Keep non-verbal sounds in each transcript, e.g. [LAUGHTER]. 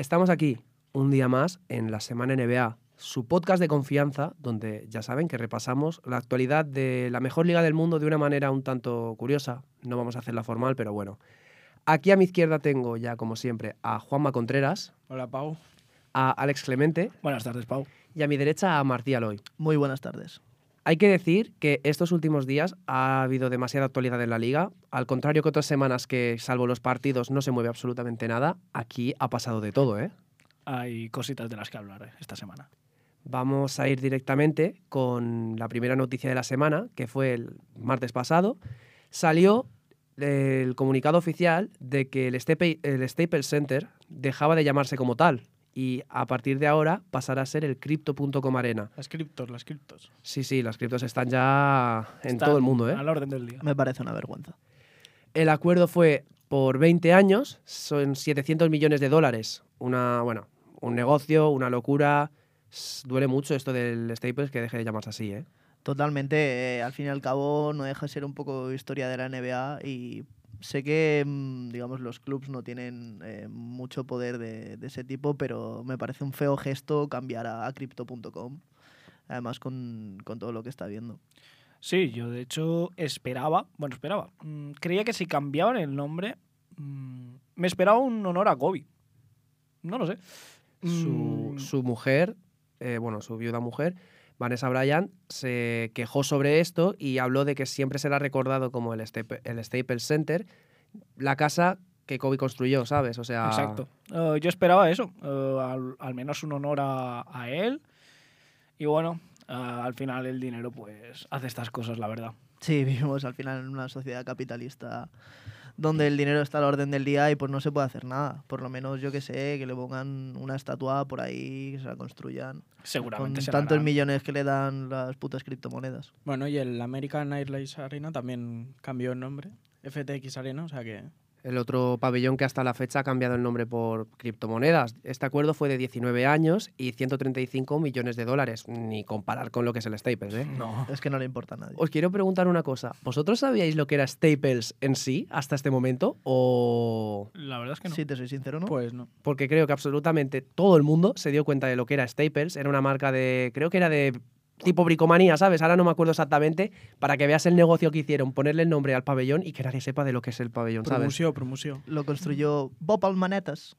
Estamos aquí un día más en la Semana NBA, su podcast de confianza, donde ya saben que repasamos la actualidad de la mejor liga del mundo de una manera un tanto curiosa. No vamos a hacerla formal, pero bueno. Aquí a mi izquierda tengo ya, como siempre, a Juanma Contreras, Hola, Pau. a Alex Clemente Buenas tardes, Pau. y a mi derecha a Martí Aloy. Muy buenas tardes. Hay que decir que estos últimos días ha habido demasiada actualidad en la liga. Al contrario que otras semanas que, salvo los partidos, no se mueve absolutamente nada, aquí ha pasado de todo, ¿eh? Hay cositas de las que hablar eh, esta semana. Vamos a ir directamente con la primera noticia de la semana, que fue el martes pasado. Salió el comunicado oficial de que el, Stape- el Staples Center dejaba de llamarse como tal y a partir de ahora pasará a ser el Crypto.com Arena. Las criptos, las criptos. Sí, sí, las criptos están ya en Están todo el mundo, ¿eh? Al orden del día. Me parece una vergüenza. El acuerdo fue por 20 años, son 700 millones de dólares. Una, bueno, un negocio, una locura. Duele mucho esto del Staples que deje de llamarse así, ¿eh? Totalmente, eh, al fin y al cabo no deja de ser un poco historia de la NBA y sé que, mm, digamos, los clubs no tienen eh, mucho poder de, de ese tipo, pero me parece un feo gesto cambiar a, a Crypto.com, además con, con todo lo que está viendo. Sí, yo de hecho esperaba, bueno, esperaba, mm, creía que si cambiaban el nombre, mm, me esperaba un honor a Kobe. No lo sé. Su, Mm, su mujer, eh, bueno, su viuda mujer, Vanessa Bryant, se quejó sobre esto y habló de que siempre será recordado como el, el Staples Center, la casa que Kobe construyó, ¿sabes? O sea, Exacto. Eh, yo esperaba eso, eh, al, al menos un honor a, a él. Y bueno, eh, al final el dinero pues hace estas cosas, la verdad. Sí, [LAUGHS] vivimos al final en una sociedad capitalista donde el dinero está a la orden del día y pues no se puede hacer nada. Por lo menos yo que sé, que le pongan una estatua por ahí, que se la construyan. Con Seguramente se tantos harán. millones que le dan las putas criptomonedas. Bueno, y el American Airlines Arena también cambió el nombre. FTX Arena, o sea que... El otro pabellón que hasta la fecha ha cambiado el nombre por criptomonedas. Este acuerdo fue de 19 años y 135 millones de dólares. Ni comparar con lo que es el Staples, ¿eh? No. Es que no le importa a nadie. Os quiero preguntar una cosa. ¿Vosotros sabíais lo que era Staples en sí hasta este momento? ¿O...? La verdad es que no. Si te soy sincero, ¿no? Pues no. Porque creo que absolutamente todo el mundo se dio cuenta de lo que era Staples. Era una marca de... Creo que era de tipo bricomanía, ¿sabes? Ahora no me acuerdo exactamente. Para que veas el negocio que hicieron, ponerle el nombre al pabellón y que nadie sepa de lo que es el pabellón, ¿sabes? Promusio, promusio. Lo construyó Bob Almanetas.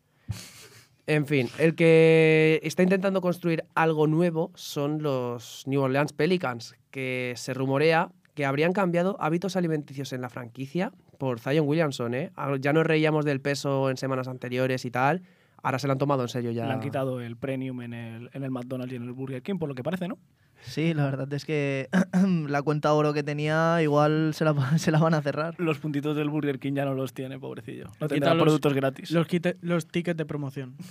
En fin, el que está intentando construir algo nuevo son los New Orleans Pelicans, que se rumorea que habrían cambiado hábitos alimenticios en la franquicia por Zion Williamson. ¿eh? Ya nos reíamos del peso en semanas anteriores y tal. Ahora se lo han tomado en serio ya. Le han quitado el premium en el, en el McDonald's y en el Burger King, por lo que parece, ¿no? Sí, la verdad es que [CLEARS THROAT] la cuenta oro que tenía igual se la, [LAUGHS] se la van a cerrar. Los puntitos del Burger King ya no los tiene, pobrecillo. No tendrá los- productos gratis. Los, quite- los tickets de promoción. [LAUGHS]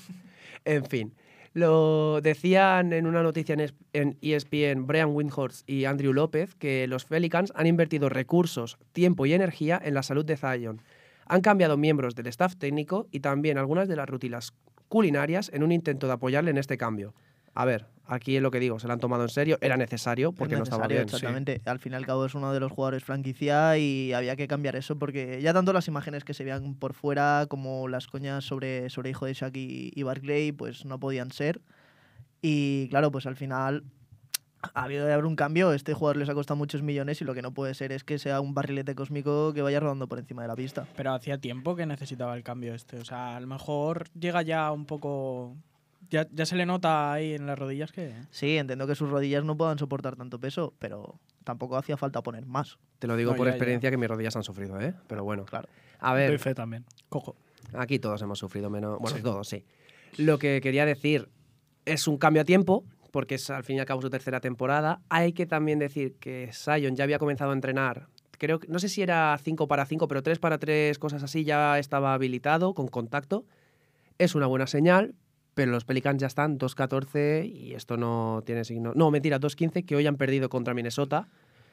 En fin, lo decían en una noticia en es- en E ESPN Brian Windhorst y Andrew López que los Pelicans han invertido recursos, tiempo y energía en la salud de Zion. Han cambiado miembros del staff técnico y también algunas de las rutinas culinarias en un intento de apoyarle en este cambio. A ver, aquí es lo que digo, se lo han tomado en serio, era necesario porque Es no estaba necesario, bien. sí. Exactamente. Al fin y al cabo es uno de los jugadores franquicia y había que cambiar eso porque ya tanto las imágenes que se veían por fuera como las coñas sobre, sobre hijo de Shaq y, y Barclay pues no podían ser. Y claro, pues al final ha habido de haber un cambio. Este jugador les ha costado muchos millones y lo que no puede ser es que sea un barrilete cósmico que vaya rodando por encima de la pista. Pero hacía tiempo que necesitaba el cambio este. O sea, a lo mejor llega ya un poco... Ya, ya se le nota ahí en las rodillas que... Sí, entiendo que sus rodillas no puedan soportar tanto peso, pero tampoco hacía falta poner más. Te lo digo No, por ya, ya. experiencia que mis rodillas han sufrido, ¿eh? Pero bueno. Claro. A Doy ver, fe también. Cojo. Aquí todos hemos sufrido menos. Bueno, Sí. todos, sí. Lo que quería decir es un cambio a tiempo, porque es al fin y al cabo su tercera temporada. Hay que también decir que Sion ya había comenzado a entrenar. Creo que, no sé si era 5 para 5, pero 3 para 3, cosas así, ya estaba habilitado con contacto. Es una buena señal, pero los Pelicans ya están 2-14 y esto no tiene signo. No, mentira, 2-15, que hoy han perdido contra Minnesota.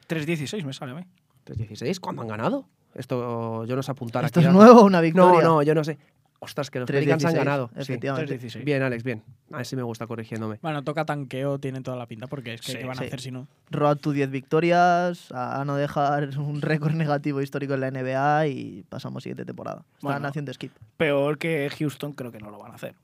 3.16 me sale a mí. 3-16, ¿cuándo han ganado? Esto yo no sé apuntar ¿Esto aquí. es a- nuevo o una No, victoria? no, yo no sé. Ostras, que los Pelicans han 3-16, ganado. sí. efectivamente. 3.16. Bien, Alex, bien. A ver si me gusta corrigiéndome. Bueno, toca tanqueo, tiene toda la pinta, porque es que Sí, ¿qué van sí. a hacer si no? Road to 10 victorias, a no dejar un récord negativo histórico en la NBA y pasamos siguiente temporada. Están Bueno. haciendo skip. Peor que Houston creo que no lo van a hacer.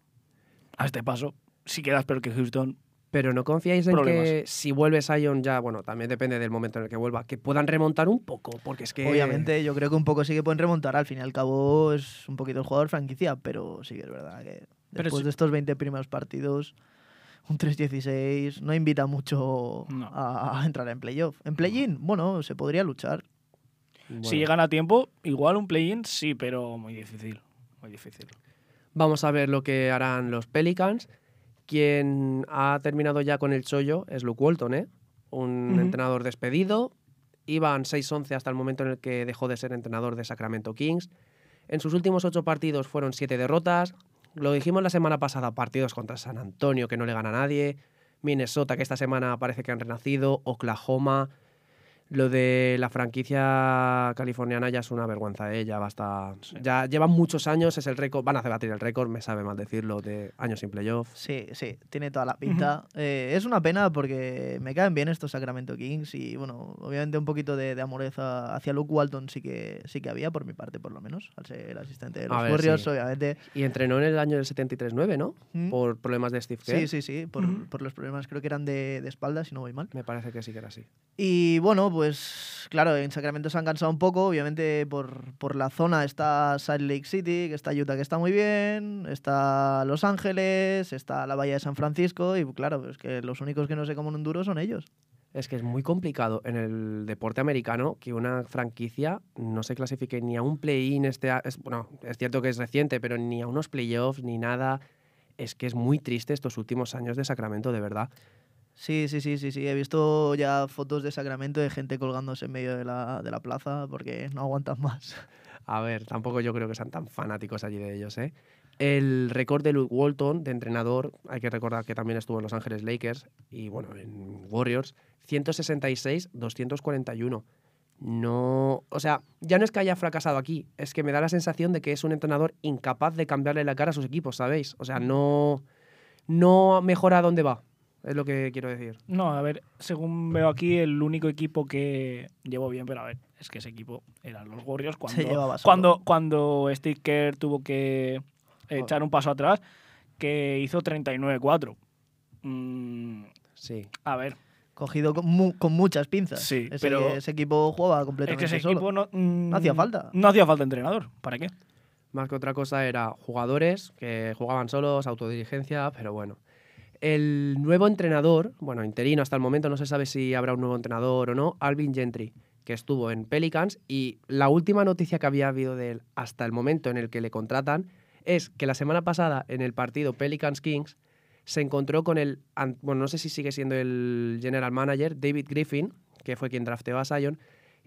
A este paso, si quedas peor que Houston, Pero no confiáis en Problemas. que si vuelve Sion ya, bueno, también depende del momento en el que vuelva, que puedan remontar un poco, porque es que... Obviamente, yo creo que un poco sí que pueden remontar. Al fin y al cabo es un poquito el jugador franquicia, pero sí que es verdad que Pero después de estos 20 primeros partidos, un 3-16 no invita mucho No. a, a entrar en playoff. En play-in, bueno, se podría luchar. bueno, si llegan a tiempo, igual un play-in sí, pero muy difícil. Muy difícil. Vamos a ver lo que harán los Pelicans. Quien ha terminado ya con el chollo es Luke Walton, ¿eh? Un entrenador despedido. Iban 6-11 hasta el momento en el que dejó de ser entrenador de Sacramento Kings. En sus últimos ocho partidos fueron siete derrotas. Lo dijimos la semana pasada, partidos contra San Antonio, que no le gana a nadie. Minnesota, que esta semana parece que han renacido. Oklahoma. Lo de la franquicia californiana ya es una vergüenza, ¿eh? ya basta. Sí. Ya llevan muchos años, es el récord, van a hacer batir el récord, me sabe mal decirlo, de años sin playoff. Sí, sí, tiene toda la pinta. Eh, es una pena porque me caen bien estos Sacramento Kings y, bueno, obviamente un poquito de, de amoreza hacia Luke Walton sí que, sí que había, por mi parte por lo menos, al ser el asistente de los ver, Warriors, sí. obviamente. Y entrenó en el año del 73-9, ¿no? Mm. Por problemas de Steve Kerr. Sí, sí, sí, por, por los problemas creo que eran de, de espalda, si no voy mal. Me parece que sí que era así. Y bueno, pues claro, en Sacramento se han cansado un poco. Obviamente por, por la zona está Salt Lake City, que está Utah, que está muy bien. Está Los Ángeles, está la Bahía de San Francisco. Y claro, es que los únicos que no se comen un duro son ellos. Es que es muy complicado en el deporte americano que una franquicia no se clasifique ni a un play-in. Este, es, bueno, es cierto que es reciente, pero ni a unos playoffs ni nada. Es que es muy triste estos últimos años de Sacramento, de verdad. Sí, sí, sí, sí, sí. He visto ya fotos de Sacramento de gente colgándose en medio de la, de la plaza porque no aguantan más. [LAUGHS] A ver, tampoco yo creo que sean tan fanáticos allí de ellos, ¿eh? El récord de Luke Walton, de entrenador, hay que recordar que también estuvo en Los Ángeles Lakers y, bueno, en Warriors, 166-241. No, o sea, ya no es que haya fracasado aquí, es que me da la sensación de que es un entrenador incapaz de cambiarle la cara a sus equipos, ¿sabéis? O sea, no, no mejora dónde va, es lo que quiero decir. No, a ver, según veo aquí, el único equipo que llevó bien, pero a ver, es que ese equipo eran los Warriors cuando, Se llevaba solo. cuando, cuando Steve Kerr tuvo que Oh. echar un paso atrás, que hizo 39-4. Mm, Sí. a ver, Cogido con, mu- con muchas pinzas. Sí, ese, pero- ese equipo jugaba es completamente que ese solo. equipo no, mm, No hacía falta. No hacía falta entrenador. ¿Para qué? Más que otra cosa era jugadores que jugaban solos, autodirigencia, pero bueno. El nuevo entrenador, bueno, interino hasta el momento, no se sabe si habrá un nuevo entrenador o no, Alvin Gentry, que estuvo en Pelicans. Y la última noticia que había habido de él hasta el momento en el que le contratan es que la semana pasada en el partido Pelicans Kings se encontró con el, bueno, no sé si sigue siendo el general manager, David Griffin, que fue quien drafteó a Zion,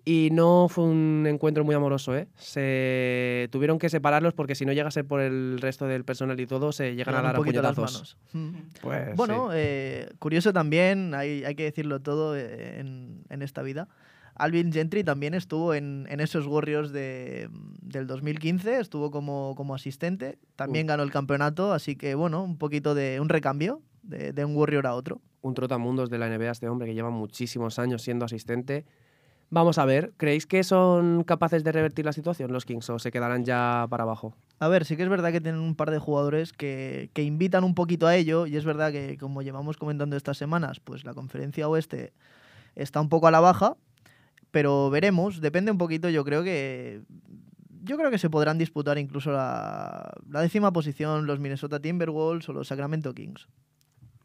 y no fue un encuentro muy amoroso, ¿eh? Se tuvieron que separarlos porque si no llega a ser por el resto del personal y todo, se llegan a dar a un las puñetazos. manos. Mm. Pues, Bueno, sí. eh, curioso también, hay, hay que decirlo todo eh, en, en esta vida. Alvin Gentry también estuvo en, en esos Warriors de, del 2015, estuvo como, como asistente, también Uh. ganó el campeonato, así que bueno, un poquito de un recambio de, de un Warrior a otro. un trotamundos de la NBA este hombre que lleva muchísimos años siendo asistente. Vamos a ver, ¿creéis que son capaces de revertir la situación los Kings o se quedarán ya para abajo? A ver, sí que es verdad que tienen un par de jugadores que, que invitan un poquito a ello y es verdad que como llevamos comentando estas semanas, pues la conferencia oeste está un poco a la baja, pero veremos, depende un poquito, yo creo que yo creo que se podrán disputar incluso la, la décima posición los Minnesota Timberwolves o los Sacramento Kings.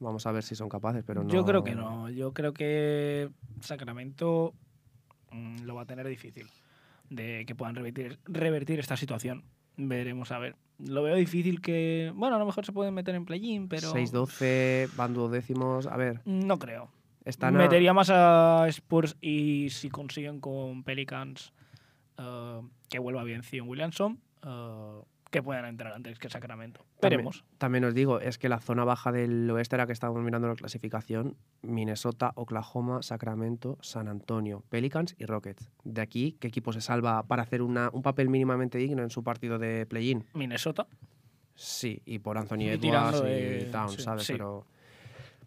Vamos a ver si son capaces, pero no. Yo creo que no. Yo creo que Sacramento mm, lo va a tener difícil de que puedan revertir, revertir esta situación. Veremos a ver. Lo veo difícil que. Bueno, a lo mejor se pueden meter en play-in, pero. 6-12, van duodécimos. A ver, No creo. están a- Metería más a Spurs y si consiguen con Pelicans eh, que vuelva bien Zion Williamson, eh, que puedan entrar antes que Sacramento. Veremos. También os digo, es que la zona baja del oeste era que estábamos mirando la clasificación, Minnesota, Oklahoma, Sacramento, San Antonio, Pelicans y Rockets. De aquí, ¿qué equipo se salva para hacer una- un papel mínimamente digno en su partido de play-in? Minnesota. Sí, y por Anthony Y Edwards y Towns, sí, ¿sabes? sí. Pero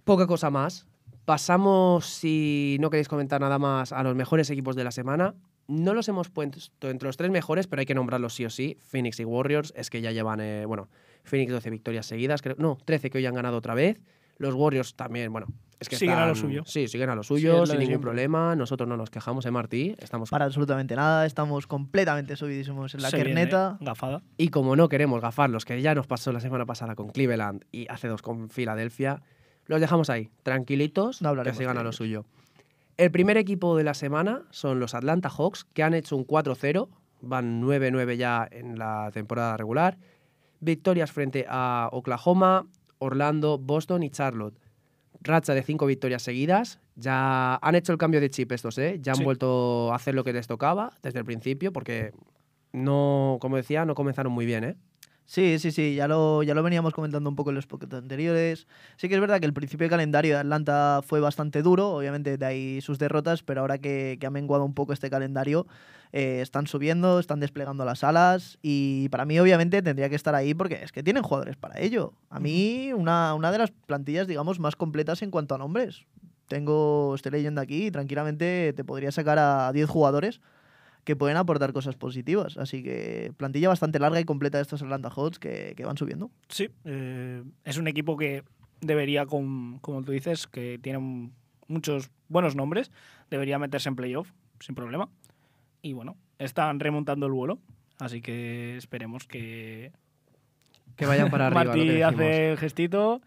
poca cosa más. Pasamos, si no queréis comentar nada más, a los mejores equipos de la semana. No los hemos puesto entre los tres mejores, pero hay que nombrarlos sí o sí. Phoenix y Warriors es que ya llevan, eh, bueno, Phoenix 12 victorias seguidas, creo, no, 13 que hoy han ganado otra vez. Los Warriors también, bueno, es que Siguen a lo están- suyo. Sí, siguen a lo suyo, lo sin ningún siempre. problema. Nosotros no nos quejamos, ¿eh, Martí? Estamos Para absolutamente nada, estamos completamente subidísimos en la Se viene kerneta. Gafada. Y como no queremos gafarlos, que ya nos pasó la semana pasada con Cleveland y hace dos con Filadelfia, los dejamos ahí, tranquilitos, No que sigan a lo ellos. suyo. El primer equipo de la semana son los Atlanta Hawks, que han hecho un 4-0, van 9-9 ya en la temporada regular. Victorias frente a Oklahoma, Orlando, Boston y Charlotte. Racha de cinco victorias seguidas. Ya han hecho el cambio de chip estos, ¿eh? Ya han Sí. vuelto a hacer lo que les tocaba desde el principio, porque no, como decía, no comenzaron muy bien, ¿eh? Sí, sí, sí, ya lo, ya lo veníamos comentando un poco en los podcasts anteriores. Sí que es verdad que el principio de calendario de Atlanta fue bastante duro, obviamente de ahí sus derrotas, pero ahora que, que ha menguado un poco este calendario, eh, están subiendo, están desplegando las alas y para mí obviamente tendría que estar ahí porque es que tienen jugadores para ello. A mí una, una de las plantillas, digamos, más completas en cuanto a nombres. Tengo, estoy leyendo aquí y tranquilamente te podría sacar a 10 jugadores que pueden aportar cosas positivas. Así que plantilla bastante larga y completa de estos Atlanta Hawks que, que van subiendo. Sí, eh, es un equipo que debería, con- como tú dices, que tiene muchos buenos nombres, debería meterse en playoff sin problema. Y bueno, están remontando el vuelo, así que esperemos que Que vayan para [LAUGHS] arriba. lo que Martí hace el gestito,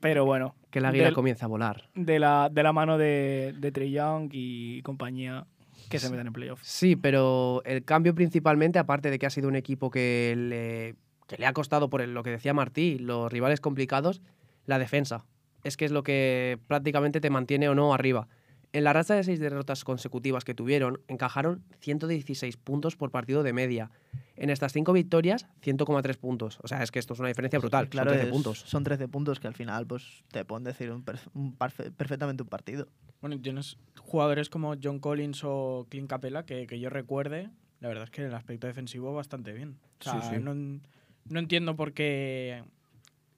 pero bueno, Que el águila del- comience a volar. de la, de la mano de, de Trey Young y compañía que se metan en playoff. Sí, pero el cambio principalmente, aparte de que ha sido un equipo que le, que le ha costado, por el- lo que decía Martí, los rivales complicados, la defensa. Es que es lo que prácticamente te mantiene o no arriba. En la racha de seis derrotas consecutivas que tuvieron, encajaron 116 puntos por partido de media. En estas cinco victorias, 100,3 puntos. O sea, es que esto es una diferencia brutal. Claro, son 13 es- puntos. Son 13 puntos que al final pues te pueden decir un un perfectamente un partido. Bueno, tienes jugadores como John Collins o Clint Capella que, que yo recuerde, la verdad es que en el aspecto defensivo bastante bien. O sea, Sí, sí. No, no entiendo por qué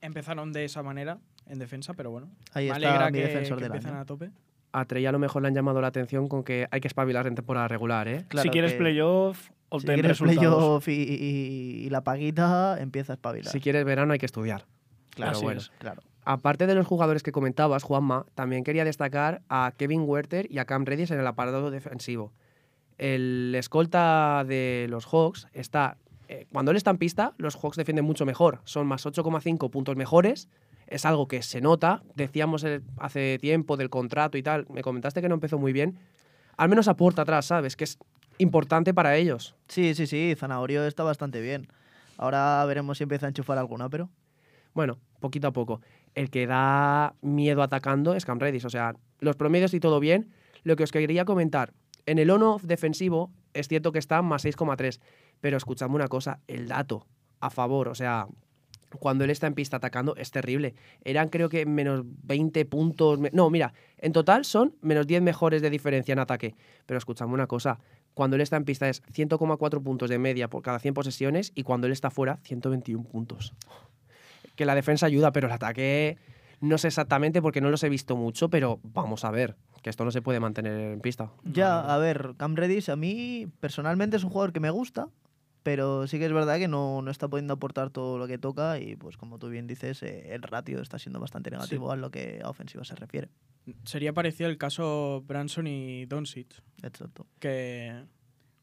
empezaron de esa manera en defensa, pero bueno. Ahí me está alegra mi que, defensor que del empiecen año. a tope. A Trey a lo mejor le han llamado la atención con que hay que espabilar en temporada regular, ¿eh? Claro si quieres que playoff, si obtén quieres resultados. playoff y, y- y la paguita, empieza a espabilar. Si quieres verano hay que estudiar. claro, bueno. es. claro. Aparte de los jugadores que comentabas, Juanma, también quería destacar a Kevin Werther y a Cam Reddish en el apartado defensivo. El escolta de los Hawks está. eh, cuando él está en pista, los Hawks defienden mucho mejor. Son más 8,5 puntos mejores. Es algo que se nota. Decíamos el- hace tiempo del contrato y tal. Me comentaste que no empezó muy bien. Al menos aporta atrás, ¿sabes? Que es importante para ellos. Sí, sí, sí, Zanahorio está bastante bien. Ahora veremos si empieza a enchufar alguna, pero Bueno, poquito a poco. El que da miedo atacando es Cam Reddish. O sea, los promedios y todo bien. Lo que os quería comentar, en el on-off defensivo es cierto que está más 6,3. Pero escuchadme una cosa, el dato a favor, o sea, cuando él está en pista atacando es terrible. Eran creo que menos 20 puntos. No, mira, en total son menos 10 mejores de diferencia en ataque. Pero escuchadme una cosa, cuando él está en pista es 100,4 puntos de media por cada 100 posesiones y cuando él está fuera 121 puntos que la defensa ayuda, pero el ataque no sé exactamente porque no los he visto mucho, pero vamos a ver, que esto no se puede mantener en pista. ya, a ver, Cam Reddish a mí personalmente es un jugador que me gusta, pero sí que es verdad que no, no está pudiendo aportar todo lo que toca y pues como tú bien dices, eh, el ratio está siendo bastante negativo a lo que a ofensiva se refiere. Sería parecido el caso Branson y Doncic, Exacto. que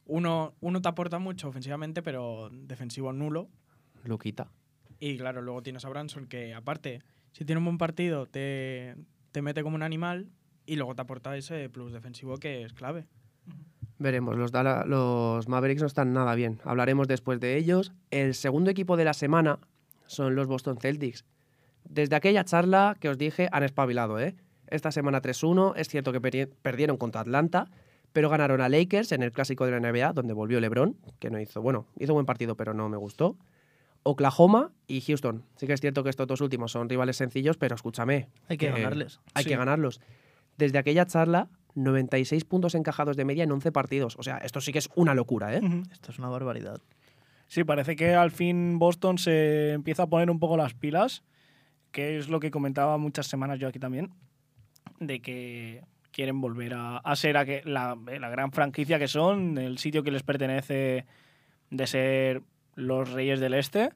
uno, uno te aporta mucho ofensivamente, pero defensivo nulo. Luquita. Y claro, luego tienes a Branson que, aparte, si tiene un buen partido, te, te mete como un animal y luego te aporta ese plus defensivo que es clave. Veremos, los, Dala- los Mavericks no están nada bien. Hablaremos después de ellos. El segundo equipo de la semana son los Boston Celtics. Desde aquella charla que os dije, han espabilado, ¿eh? Esta semana 3-1, es cierto que perdieron contra Atlanta, pero ganaron a Lakers en el clásico de la NBA, donde volvió LeBron, que no hizo, bueno, hizo buen partido, pero no me gustó. Oklahoma y Houston. Sí que es cierto que estos dos últimos son rivales sencillos, pero escúchame, Hay que Que- ganarles. hay Sí. que ganarlos. Desde aquella charla, 96 puntos encajados de media en 11 partidos. O sea, esto sí que es una locura, ¿eh? Esto es una barbaridad. Sí, parece que al fin Boston se empieza a poner un poco las pilas, que es lo que comentaba muchas semanas yo aquí también, de que quieren volver a, a ser aque- la, eh, la gran franquicia que son, el sitio que les pertenece de ser los reyes del este.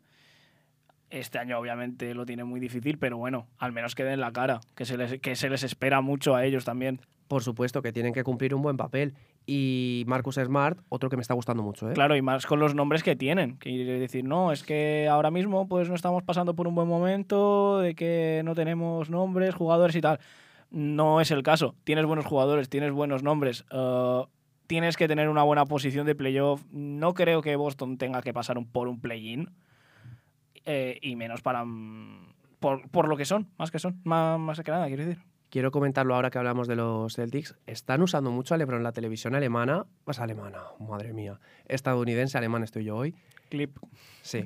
Este año obviamente lo tiene muy difícil, pero bueno, al menos que den la cara, que se les, que se les espera mucho a ellos también. Por supuesto que tienen que cumplir un buen papel. Y Marcus Smart, otro que me está gustando mucho. ¿eh? Claro, y más con los nombres que tienen. Quiere decir, no, es que ahora mismo pues no estamos pasando por un buen momento, de que no tenemos nombres, jugadores y tal. No es el caso. Tienes buenos jugadores, tienes buenos nombres. eh, tienes que tener una buena posición de playoff. No creo que Boston tenga que pasar un- por un play-in. Eh, y menos para... mm, Por, por lo que son, más que son. Más, más que nada, quiero decir. Quiero comentarlo ahora que hablamos de los Celtics. Están usando mucho a LeBron en la televisión alemana. Pues alemana, madre mía. Estadounidense, alemán estoy yo hoy. Clip. Sí.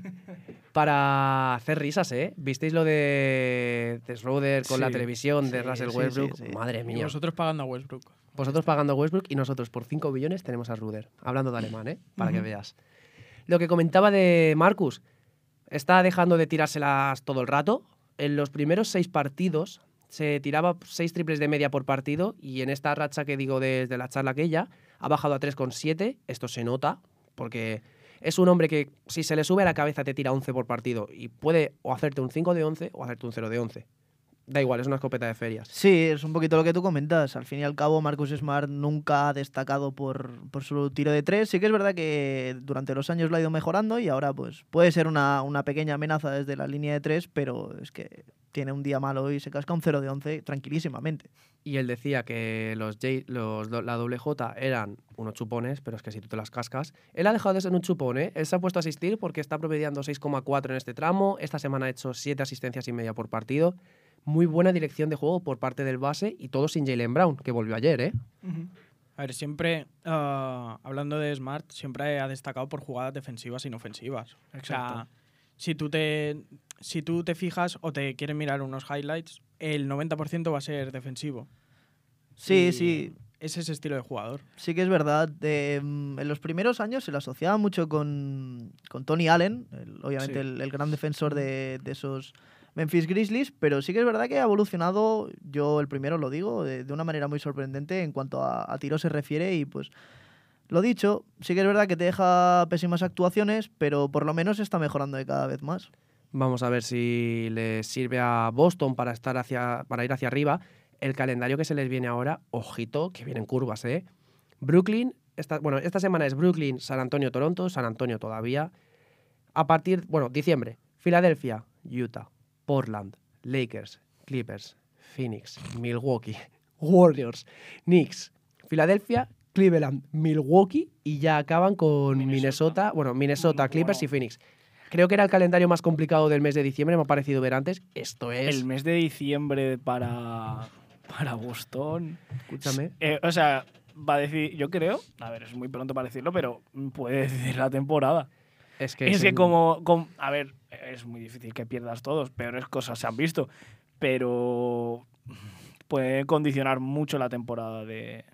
Para hacer risas, ¿eh? ¿Visteis lo de, de Schroeder con la Sí. televisión de Sí, Russell sí, Westbrook? sí, sí. Madre Y mía. vosotros pagando a Westbrook. Vosotros pagando a Westbrook y nosotros por 5 billones tenemos a Ruder. Hablando de alemán, ¿eh? Para que veas. Lo que comentaba de Marcus, está dejando de tirárselas todo el rato. En los primeros seis partidos se tiraba seis triples de media por partido y en esta racha que digo desde la charla aquella ha bajado a 3,7. Esto se nota porque es un hombre que si se le sube a la cabeza te tira 11 por partido y puede o hacerte un 5 de 11 o hacerte un 0 de 11. Da igual, es una escopeta de ferias. Sí, es un poquito lo que tú comentas. Al fin y al cabo, Marcus Smart nunca ha destacado por, por su tiro de tres. Sí que es verdad que durante los años lo ha ido mejorando y ahora pues puede ser una, una pequeña amenaza desde la línea de tres, pero es que tiene un día malo y se casca un 0 de 11 tranquilísimamente. Y él decía que los, J, los la doble J eran unos chupones, pero es que si tú te las cascas. Él ha dejado de ser un chupón, ¿eh? Él se ha puesto a asistir porque está promediando 6,4 en este tramo. Esta semana ha hecho 7 asistencias y media por partido. Muy buena dirección de juego por parte del base y todo sin Jalen Brown, que volvió ayer, ¿eh? A ver, siempre, ah, hablando de Smart, siempre ha destacado por jugadas defensivas y no ofensivas. O sea, Exacto. si tú, te, si tú te fijas o te quieres mirar unos highlights, el 90% va a ser defensivo. Sí, Y sí, Es ese estilo de jugador. sí que es verdad. De, mm, en los primeros años se le asociaba mucho con, con Tony Allen, el- obviamente Sí. el, el gran defensor de, de esos Memphis Grizzlies, pero sí que es verdad que ha evolucionado, yo el primero lo digo, de, una manera muy sorprendente en cuanto a, tiro se refiere y pues lo dicho, sí que es verdad que te deja pésimas actuaciones, pero por lo menos está mejorando de cada vez más. Vamos a ver si le sirve a Boston para, estar hacia, para ir hacia arriba. El calendario que se les viene ahora, ojito, que vienen curvas, ¿eh? Brooklyn, bueno, esta semana es Brooklyn, San Antonio, Toronto, San Antonio todavía. A partir, bueno, diciembre, Filadelfia, Utah, Portland, Lakers, Clippers, Phoenix, Milwaukee, [LAUGHS] Warriors, Knicks, Filadelfia, Cleveland, Milwaukee y ya acaban con Minnesota, Minnesota. bueno, Minnesota. Clippers y Phoenix. Creo que era el calendario más complicado del mes de diciembre, me ha parecido ver antes. Esto es, El mes de diciembre para, para Boston. escúchame, Eh, o sea, va a decir, yo creo, a ver, es muy pronto para decirlo, pero puede decir la temporada. Es que es que un- como, com- a ver, es muy difícil que pierdas todos, peores cosas se han visto, pero puede condicionar mucho la temporada de,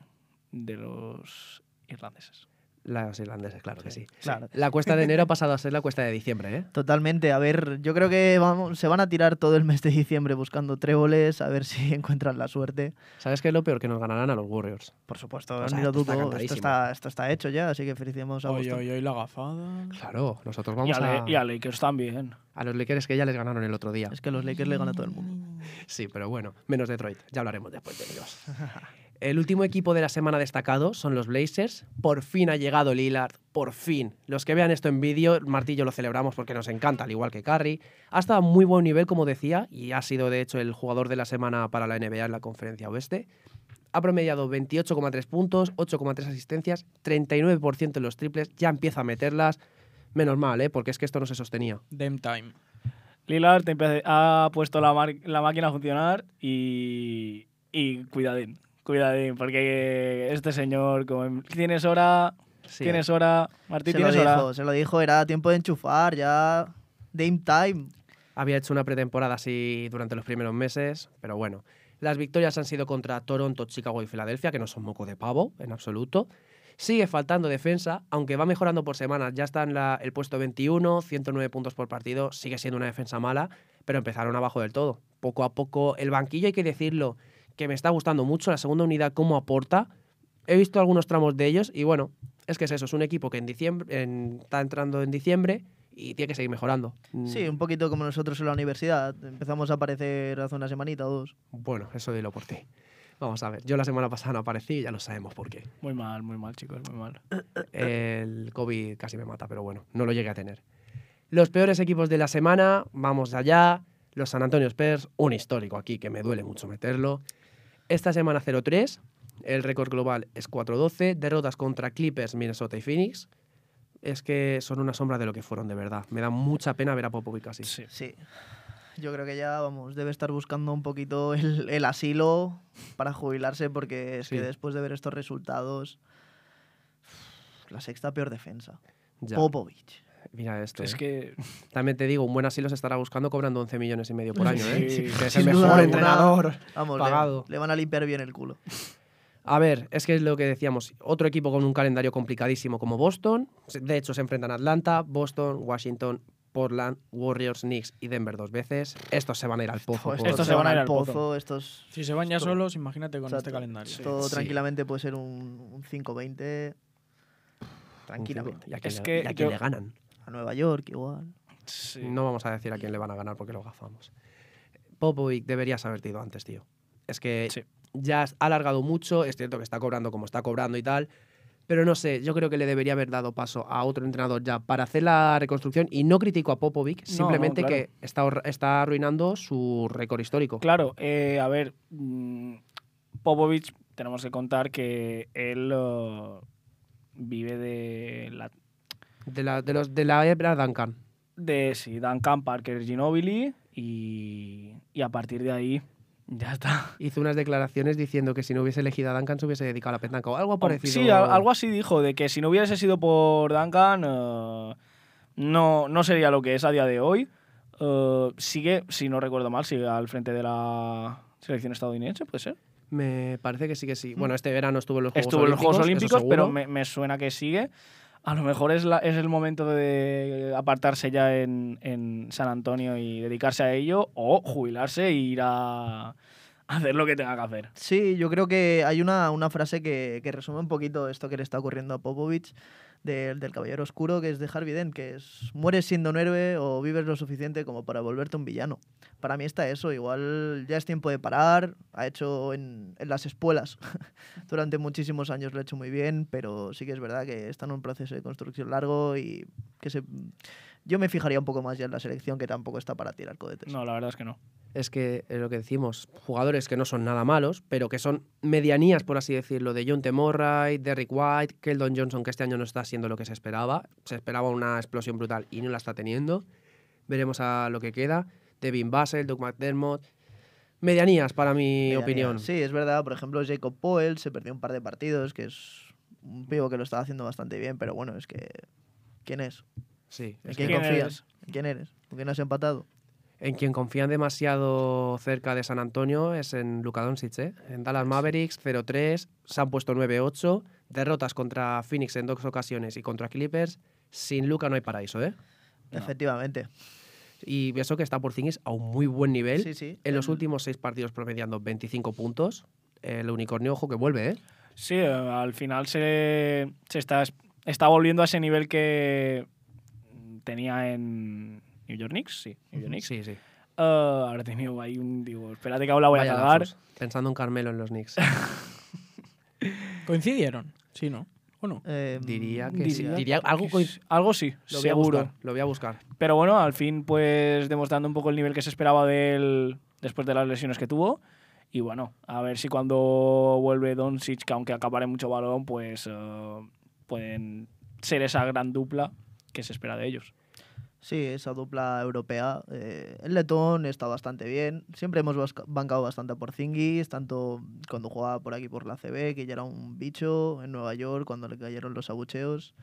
de los irlandeses. Las irlandeses, claro que sí. Claro. La cuesta de enero ha pasado a ser la cuesta de diciembre, ¿eh? Totalmente. A ver, yo creo que vamos, se van a tirar todo el mes de diciembre buscando tréboles, a ver si [LAUGHS] encuentran la suerte. ¿Sabes qué es lo peor? Que nos ganarán a los Warriors. Por supuesto, O sea, ni lo esto está dudo. Esto está, esto está hecho ya, así que felicitemos a Boston. hoy, hoy la gafada. Claro, nosotros Y vamos a, a, Le- y a Lakers también. a los Lakers que ya les ganaron el otro día. Es que los Lakers le ganan a todo el mundo. Sí, pero bueno, menos Detroit. Ya hablaremos después de ellos. [LAUGHS] El último equipo de la semana destacado son los Blazers. Por fin ha llegado Lillard, por fin. Los que vean esto en vídeo, Martillo lo celebramos porque nos encanta, al igual que Curry. Ha estado a muy buen nivel, como decía, y ha sido de hecho el jugador de la semana para la NBA en la conferencia oeste. Ha promediado 28,3 puntos, 8,3 asistencias, 39% en los triples, ya empieza a meterlas. Menos mal, ¿eh? porque es que esto no se sostenía. Dem time. Lillard ha puesto la, la máquina a funcionar y, y cuidadín, cuidadín, porque este señor, como en- tienes hora, Sí, tienes hora, Martín, Se lo tienes hora. dijo, se lo dijo, era tiempo de enchufar, ya. Dame time. Había hecho una pretemporada así durante los primeros meses, pero bueno. Las victorias han sido contra Toronto, Chicago y Filadelfia, que no son moco de pavo, en absoluto. Sigue faltando defensa, aunque va mejorando por semanas. Ya está en la- el puesto 21, 109 puntos por partido. Sigue siendo una defensa mala, pero empezaron abajo del todo. Poco a poco, el banquillo, hay que decirlo, que me está gustando mucho. La segunda unidad, cómo aporta. He visto algunos tramos de ellos y bueno, es que es eso. Es un equipo que en diciembre, en- está entrando en diciembre y tiene que seguir mejorando. Mm, Sí, un poquito como nosotros en la universidad. Empezamos a aparecer hace una semanita o dos. Bueno, eso dilo por ti. Vamos a ver, yo la semana pasada no aparecí y ya lo sabemos por qué. Muy mal, muy mal, chicos, muy mal. El COVID casi me mata, pero bueno, no lo llegué a tener. Los peores equipos de la semana, vamos allá. Los San Antonio Spurs, un histórico aquí que me duele mucho meterlo. Esta semana 0-3, el récord global es 4-12, derrotas contra Clippers, Minnesota y Phoenix. Es que son una sombra de lo que fueron de verdad. Me da mucha pena ver a Popovic así. Sí. Sí. Yo creo que ya, vamos, debe estar buscando un poquito el, el asilo para jubilarse porque es Sí. que después de ver estos resultados, la sexta peor defensa. Ya, Popovich. Mira esto. Es eh. que También te digo, un buen asilo se estará buscando cobrando 11 millones y medio por año, ¿eh? Sí, que es el mejor alguna. entrenador. Vamos, Pagado. Le, van a limpiar bien el culo. A ver, es que es lo que decíamos. Otro equipo con un calendario complicadísimo como Boston. De hecho, se enfrentan a Atlanta, Boston, Washington, Portland, Warriors, Knicks y Denver dos veces. Estos se van a ir al pozo. Estos se van a ir al pozo. Estos, Si se van ya esto- solos, imagínate con este calendario. Esto Sí. tranquilamente puede ser un, un 5-20. Tranquilamente. ¿Y a quién, Es le, que yo- le ganan? A Nueva York igual. sí. No vamos a decir a quién le van a ganar porque lo gafamos. Popovic deberías haberte ido antes, tío. Es que Sí. ya has alargado mucho. Es cierto que está cobrando como está cobrando y tal. Pero no sé, yo creo que le debería haber dado paso a otro entrenador ya para hacer la reconstrucción. Y no critico a Popovic, No, no, simplemente claro. que está, está arruinando su récord histórico. Claro, eh, a ver, mm, Popovich, tenemos que contar que él eh, vive de la De la, de los, de la era Duncan. de sí, Duncan Parker Ginobili y, y a partir de ahí ya está. Hizo unas declaraciones diciendo que si no hubiese elegido a Duncan se hubiese dedicado a la petanca o algo parecido. Sí, al- algo así dijo, de que si no hubiese sido por Duncan, eh, no, no sería lo que es a día de hoy. Eh, sigue, si no recuerdo mal, sigue al frente de la selección estadounidense, ¿puede ser? Me parece que sí que sí. Bueno, este verano estuvo en los Juegos Estuvo en los Olímpicos. Juegos Olímpicos, pero me, me suena que sigue. A lo mejor es, la- es el momento de apartarse ya en, en San Antonio y dedicarse a ello, o jubilarse e ir a, hacer lo que tenga que hacer. Sí, yo creo que hay una, una frase que, que resume un poquito esto que le está ocurriendo a Popovich del, del Caballero Oscuro, que es de Harvey que es mueres siendo un héroe o vives lo suficiente como para volverte un villano. Para mí está eso, igual ya es tiempo de parar, ha hecho en, en las espuelas [LAUGHS] durante muchísimos años lo ha hecho muy bien, pero sí que es verdad que está en un proceso de construcción largo y que se... Yo me fijaría un poco más ya en la selección, que tampoco está para tirar cohetes. No, la verdad es que no. Es que es lo que decimos, jugadores que no son nada malos, pero que son medianías, por así decirlo, de John T. Murray, Derrick White, Keldon Johnson, que este año no está siendo lo que se esperaba. Se esperaba una explosión brutal y no la está teniendo. Veremos a lo que queda. Devin Vassell, Doug McDermott. Medianías, para mi opinión. Sí, es verdad. Por ejemplo, Jacob Poel se perdió un par de partidos, que es un pivo que lo estaba haciendo bastante bien, pero bueno, es que. ¿Quién es? Sí, ¿En quién que ¿Quién confías? eres? ¿En quién eres? ¿Por qué no has empatado? En quien confían demasiado cerca de San Antonio es en Luka Doncic, ¿eh? En Dallas Mavericks 0-3, se han puesto 9-8, derrotas contra Phoenix en dos ocasiones y contra Clippers. Sin Luka no hay paraíso, ¿eh? No. Efectivamente. Y eso que está por Zingis a un muy buen nivel. Sí, sí. En los últimos seis partidos promediando 25 puntos. El unicornio, ojo, que vuelve, ¿eh? Sí, eh, al final se, se está, está volviendo a ese nivel que tenía en New York Knicks, sí, New York Knicks. Sí, sí. Eh, ahora he tenido ahí un, digo, espérate que ahora voy a Vaya cagar. lapsus. Pensando en Carmelo en los Knicks. [LAUGHS] ¿Coincidieron? Sí, ¿no? ¿O no? eh, Diría que sí. Diría Diría algo, algo sí, lo voy a seguro. buscar, lo voy a buscar. Pero bueno, al fin, pues demostrando un poco el nivel que se esperaba de él después de las lesiones que tuvo. Y bueno, a ver si cuando vuelve Doncic, que aunque acapare mucho balón, pues eh, pueden ser esa gran dupla que se espera de ellos. Sí, esa dupla europea. eh, el letón está bastante bien. Siempre hemos bancado bastante por Zingis, tanto cuando jugaba por aquí por la CB, que ya era un bicho, en Nueva York, cuando le cayeron los abucheos.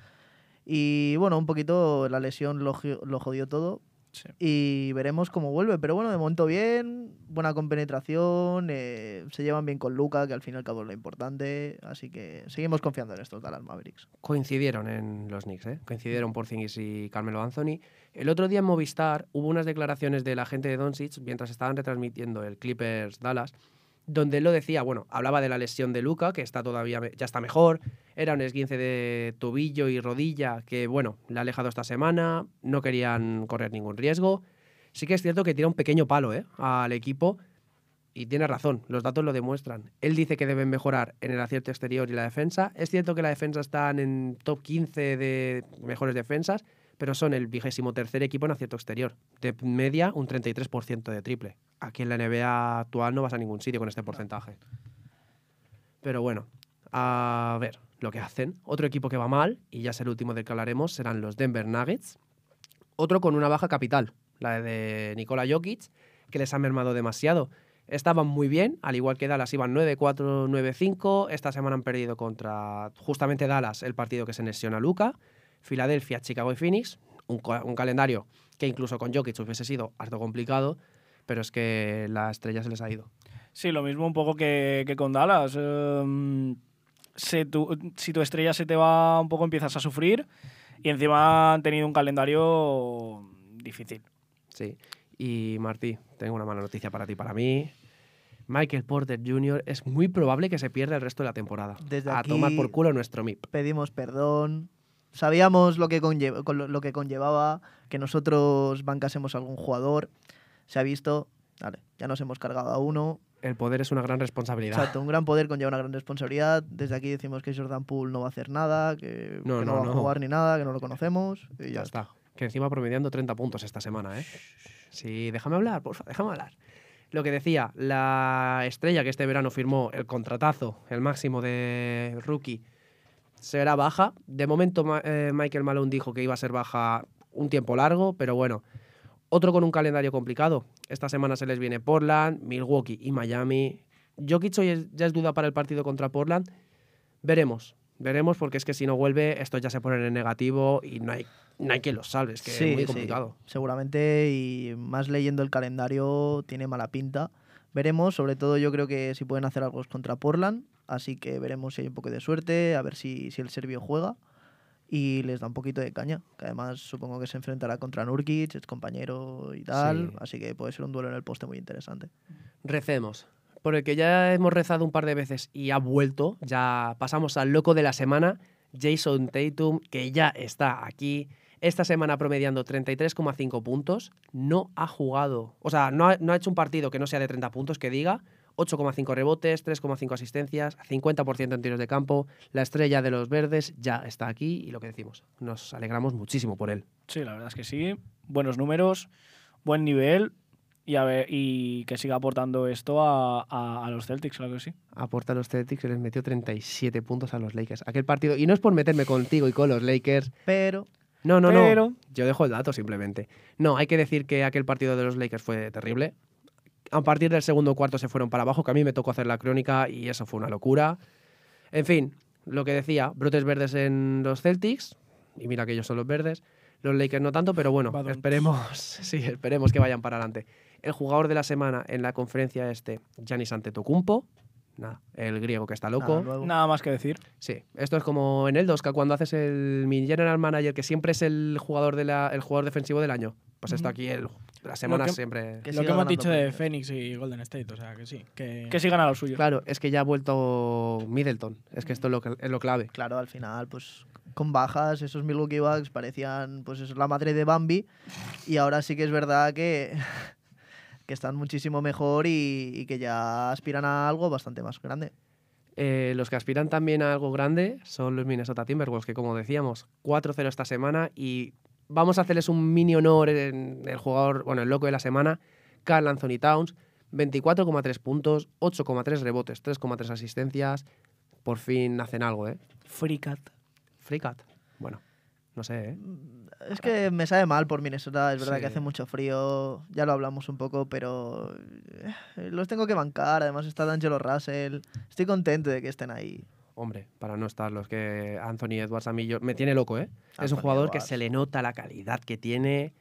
Y bueno, un poquito la lesión lo, lo jodió todo. Sí. Y veremos cómo vuelve. Pero bueno, de momento bien, buena compenetración, eh, se llevan bien con Luca, que al fin y al cabo es lo importante. Así que seguimos confiando en estos Dallas Mavericks. Coincidieron en los Knicks, ¿eh? Coincidieron Porzingis y Carmelo Anthony. El otro día en Movistar hubo unas declaraciones de la gente de Doncic mientras estaban retransmitiendo el Clippers Dallas, donde él lo decía, bueno, hablaba de la lesión de Luca, que está todavía, ya está mejor, era un esguince de tobillo y rodilla que, bueno, le ha alejado esta semana, no querían correr ningún riesgo. Sí que es cierto que tira un pequeño palo ¿eh? al equipo y tiene razón, los datos lo demuestran. Él dice que deben mejorar en el acierto exterior y la defensa. Es cierto que la defensa están en top 15 de mejores defensas, pero son el vigésimo tercer equipo en acierto exterior. De media, un 33% de triple. Aquí en la NBA actual no vas a ningún sitio con este porcentaje. Pero bueno, a ver lo que hacen. Otro equipo que va mal, y ya es el último del que hablaremos, serán los Denver Nuggets. Otro con una baja capital, la de Nikola Jokic, que les ha mermado demasiado. Estaban muy bien, al igual que Dallas iban 9-4, 9-5. Esta semana han perdido contra justamente Dallas, el partido que se lesiona Luca. Filadelfia, Chicago y Phoenix. Un, ca- un calendario que incluso con Jokic hubiese sido harto complicado, pero es que la estrella se les ha ido. Sí, lo mismo un poco que, que con Dallas. Em, se tu- si tu estrella se te va un poco, empiezas a sufrir. Y encima han tenido un calendario difícil. Sí. Y Martí, tengo una mala noticia para ti, y para mí. Michael Porter Jr. es muy probable que se pierda el resto de la temporada. Desde a aquí- tomar por culo nuestro MIP. Pedimos perdón. Sabíamos lo que, lo, que conllevaba que nosotros bancásemos a algún jugador. Se ha visto. Vale, ya nos hemos cargado a uno. El poder es una gran responsabilidad. Exacto, un gran poder conlleva una gran responsabilidad. Desde aquí decimos que Jordan Poole no va a hacer nada, que No, que no, va no. a jugar ni nada, que no lo conocemos. Y ya, Ya está. Que encima promediando 30 puntos esta semana, ¿eh? Sí, déjame hablar, porfa, déjame hablar. Lo que decía, la estrella que este verano firmó el contratazo, el máximo de rookie, será baja. De momento eh, Michael Malone dijo que iba a ser baja un tiempo largo, pero bueno. Otro con un calendario complicado. Esta semana se les viene Portland, Milwaukee y Miami. Jokic hoy ya es duda para el partido contra Portland. Veremos, veremos, porque es que si no vuelve, esto ya se pone en negativo y no hay, no hay quien los salve. Es que Sí, es muy sí, complicado. seguramente y más leyendo el calendario tiene mala pinta. Veremos, sobre todo yo creo que si pueden hacer algo contra Portland, así que veremos si hay un poco de suerte, a ver si, si el serbio juega y les da un poquito de caña, que además supongo que se enfrentará contra Nurkic, es compañero y tal, Sí. así que puede ser un duelo en el poste muy interesante. Recemos. Por el que ya hemos rezado un par de veces y ha vuelto, ya pasamos al loco de la semana, Jason Tatum, que ya está aquí. Esta semana promediando 33,5 puntos. No ha jugado, o sea, no ha, no ha hecho un partido que no sea de 30 puntos, que diga. 8,5 rebotes, 3,5 asistencias, 50% en tiros de campo. La estrella de los verdes ya está aquí y lo que decimos, nos alegramos muchísimo por él. Sí, la verdad es que sí. Buenos números, buen nivel y, a ver, y que siga aportando esto a, a- a los Celtics, claro que sí. aporta a los Celtics y les metió 37 puntos a los Lakers. Aquel partido, y no es por meterme contigo y con los Lakers, Pero no, no, Pero- no. Yo dejo el dato simplemente. No, hay que decir que aquel partido de los Lakers fue terrible. A partir del segundo cuarto se fueron para abajo, que a mí me tocó hacer la crónica y eso fue una locura. En fin, lo que decía, brotes verdes en los Celtics, y mira que ellos son los verdes, los Lakers no tanto, pero bueno, Badum. esperemos, [LAUGHS] sí, esperemos que vayan para adelante. El jugador de la semana en la conferencia este, Giannis Antetokounmpo, nada, el griego que está loco. nada más que decir. Sí, esto es como en el 2K cuando haces el mi general manager que siempre es el jugador de la, el jugador defensivo del año. Pues esto Ujú. aquí el, las semanas que- siempre. Que lo que hemos dicho de. Phoenix y Golden State, o sea que sí. Que, Que sigan a lo suyo. Claro, es que ya ha vuelto Middleton. Es que esto es lo, que- es lo clave. Claro, al final, pues con bajas, esos Milwaukee Bucks parecían pues eso, la madre de Bambi. Y ahora sí que es verdad que, [LAUGHS] que están muchísimo mejor y, y que ya aspiran a algo bastante más grande. Eh, los que aspiran también a algo grande son los Minnesota Timberwolves, que como decíamos, 4-0 esta semana y vamos a hacerles un mini honor en el jugador, bueno, el loco de la semana, Carl Anthony Towns, 24,3 puntos, 8,3 rebotes, 3,3 asistencias. Por fin hacen algo, ¿eh? Free cat. Free cat. Bueno, no sé, ¿eh? Es que me sabe mal por Minnesota, es verdad Sí. que hace mucho frío, ya lo hablamos un poco, pero eh, los tengo que bancar, además está D'Angelo Russell, estoy contento de que estén ahí. Hombre, para no estar los que Anthony Edwards a mí yo- me tiene loco, ¿eh? es un jugador que se le nota la calidad que tiene.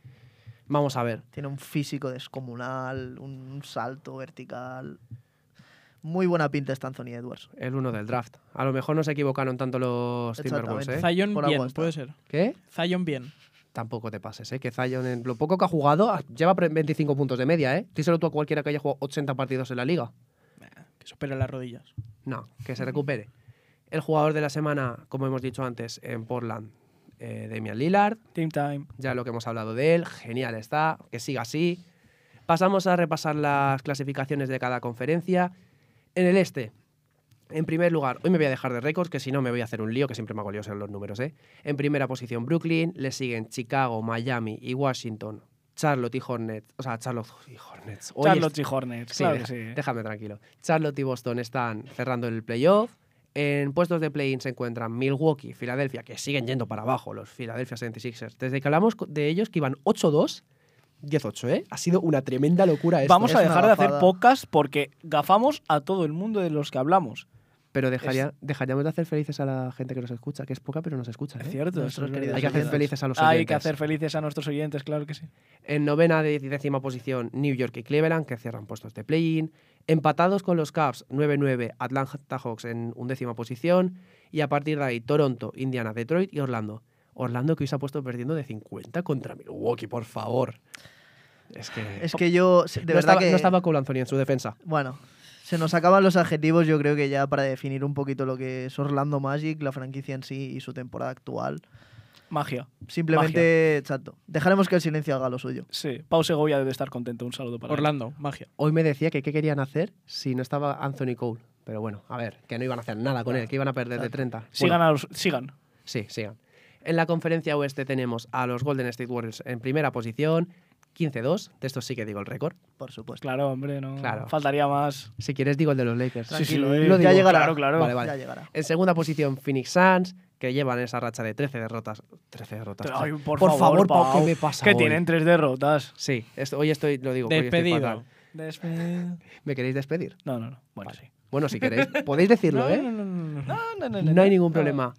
Vamos a ver. Tiene un físico descomunal, un salto vertical. Muy buena pinta está Anthony Edwards. El uno del draft. A lo mejor no se equivocaron tanto los Timberwolves, ¿eh? Zion Por bien, puede ser. ¿Qué? Zion bien. Tampoco te pases, ¿eh? Que Zion, en lo poco que ha jugado, lleva pre- 25 puntos de media, ¿eh? Díselo tú a cualquiera que haya jugado 80 partidos en la liga. Que supera las rodillas. No, que se recupere. El jugador de la semana, como hemos dicho antes, en Portland, eh, Damian Lillard. Team time. Ya lo que hemos hablado de él, genial está, que siga así. Pasamos a repasar las clasificaciones de cada conferencia. En el este, en primer lugar, hoy me voy a dejar de récords, que si no me voy a hacer un lío, que siempre me hago líos en los números. ¿eh? En primera posición Brooklyn, le siguen Chicago, Miami y Washington. Charlotte y Hornets, o sea, Charlotte y Hornets. Hoy Charlotte y Hornets, Sí, claro deja- que sí. déjame tranquilo. Charlotte y Boston están cerrando el playoff. En puestos de play-in se encuentran Milwaukee, Filadelfia, que siguen yendo para abajo los Philadelphia 76ers. Desde que hablamos de ellos, que iban 8-2, 10-8, ¿eh? Ha sido una tremenda locura esto. Vamos a es dejar de hacer podcast porque gafamos a todo el mundo de los que hablamos. Pero dejaría, dejaríamos de hacer felices a la gente que nos escucha, que es poca, pero nos escucha. ¿eh? Es cierto. Nuestros queridos. Hay que hacer felices a los oyentes. Hay que hacer felices a nuestros oyentes, claro que sí. En novena de décima posición, New York y Cleveland, que cierran puestos de play-in. Empatados con los Cavs, 9-9, Atlanta Hawks en undécima posición. Y a partir de ahí, Toronto, Indiana, Detroit y Orlando. Orlando que hoy se ha puesto perdiendo de 50 contra Milwaukee, por favor. Es que... Es que yo, de no, verdad estaba, que... no estaba Cole Anthony en su defensa. Bueno, se nos acaban los adjetivos, yo creo que ya para definir un poquito lo que es Orlando Magic, la franquicia en sí y su temporada actual. Magia. Simplemente, exacto. Dejaremos que el silencio haga lo suyo. Sí. Pau Segovia debe estar contento. Un saludo para él. Orlando, magia. Hoy me decía que qué querían hacer si no estaba Anthony Cole. Pero bueno, a ver, que no iban a hacer nada con él, que iban a perder de 30. Sigan, Bueno, a los- sigan. Sí, sigan. En la conferencia oeste tenemos a los Golden State Warriors en primera posición, 15-2. De estos sí que digo el récord. Por supuesto. Claro, hombre, no. Claro. Faltaría más. Si quieres, digo el de los Lakers. Sí, eh, lo ya digo, llegará. claro, claro. Vale, vale. Ya llegará. En segunda posición, Phoenix Suns, que llevan esa racha de 13 derrotas. 13 derrotas. Ay, por, Por favor, Pau, ¿qué me pasa Que hoy? tienen tres derrotas. Sí, esto- hoy estoy, lo digo. hoy estoy Despedido. fatal. Despedido. ¿Me queréis despedir? No, no, no. Bueno, sí. Bueno, si queréis, podéis decirlo, [LAUGHS] ¿eh? no, no, no, no, no, No hay ningún problema.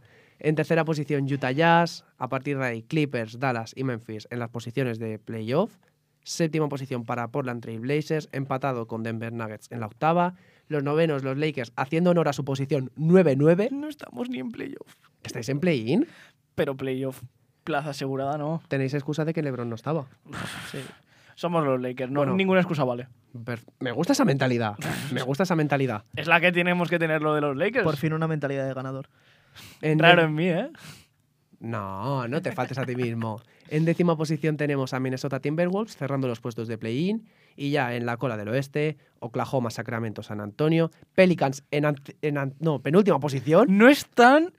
En tercera posición, Utah Jazz. A partir de ahí, Clippers, Dallas y Memphis en las posiciones de playoff. Séptima posición para Portland Trail Blazers, empatado con Denver Nuggets en la octava. Los novenos, los Lakers, haciendo honor a su posición 9-9. No estamos ni en playoff. ¿Estáis en play-in? Pero playoff. Plaza asegurada, no. Tenéis excusa de que LeBron no estaba. [LAUGHS] Somos los Lakers. No, Bueno. ninguna excusa vale. Me gusta esa mentalidad. Me gusta esa mentalidad. [LAUGHS] Es la que tenemos que tener lo de los Lakers. Por fin una mentalidad de ganador. En Raro en mí, ¿eh? No, no te faltes a ti mismo. En décima posición tenemos a Minnesota Timberwolves cerrando los puestos de play-in. Y ya en la cola del oeste, Oklahoma, Sacramento, San Antonio. Pelicans en, en no, penúltima posición. No están